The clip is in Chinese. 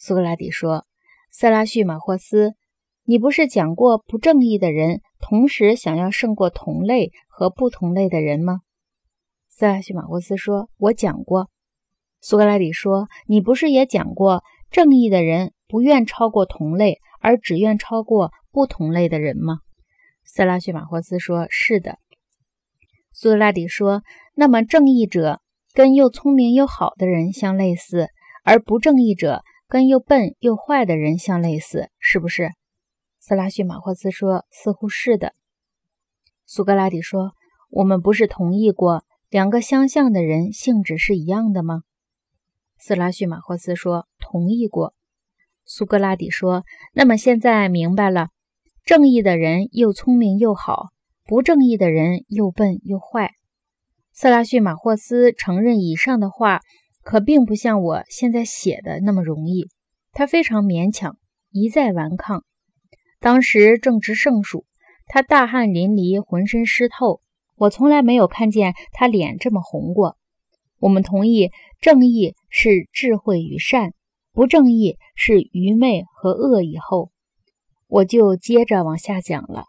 苏格拉底说：“塞拉叙马霍斯，你不是讲过不正义的人同时想要胜过同类和不同类的人吗？”塞拉叙马霍斯说：“我讲过。”苏格拉底说：“你不是也讲过，正义的人不愿超过同类，而只愿超过不同类的人吗？”塞拉叙马霍斯说：“是的。”苏格拉底说：“那么正义者跟又聪明又好的人相类似，而不正义者。”跟又笨又坏的人相类似，是不是？斯拉叙马霍斯说：“似乎是的。”苏格拉底说：“我们不是同意过两个相像的人性质是一样的吗？”斯拉叙马霍斯说：“同意过。”苏格拉底说：“那么现在明白了，正义的人又聪明又好，不正义的人又笨又坏。”斯拉叙马霍斯承认以上的话。可并不像我现在写的那么容易，他非常勉强，一再顽抗。当时正值盛暑，他大汗淋漓，浑身湿透。我从来没有看见他脸这么红过。我们同意，正义是智慧与善，不正义是愚昧和恶。以后，我就接着往下讲了。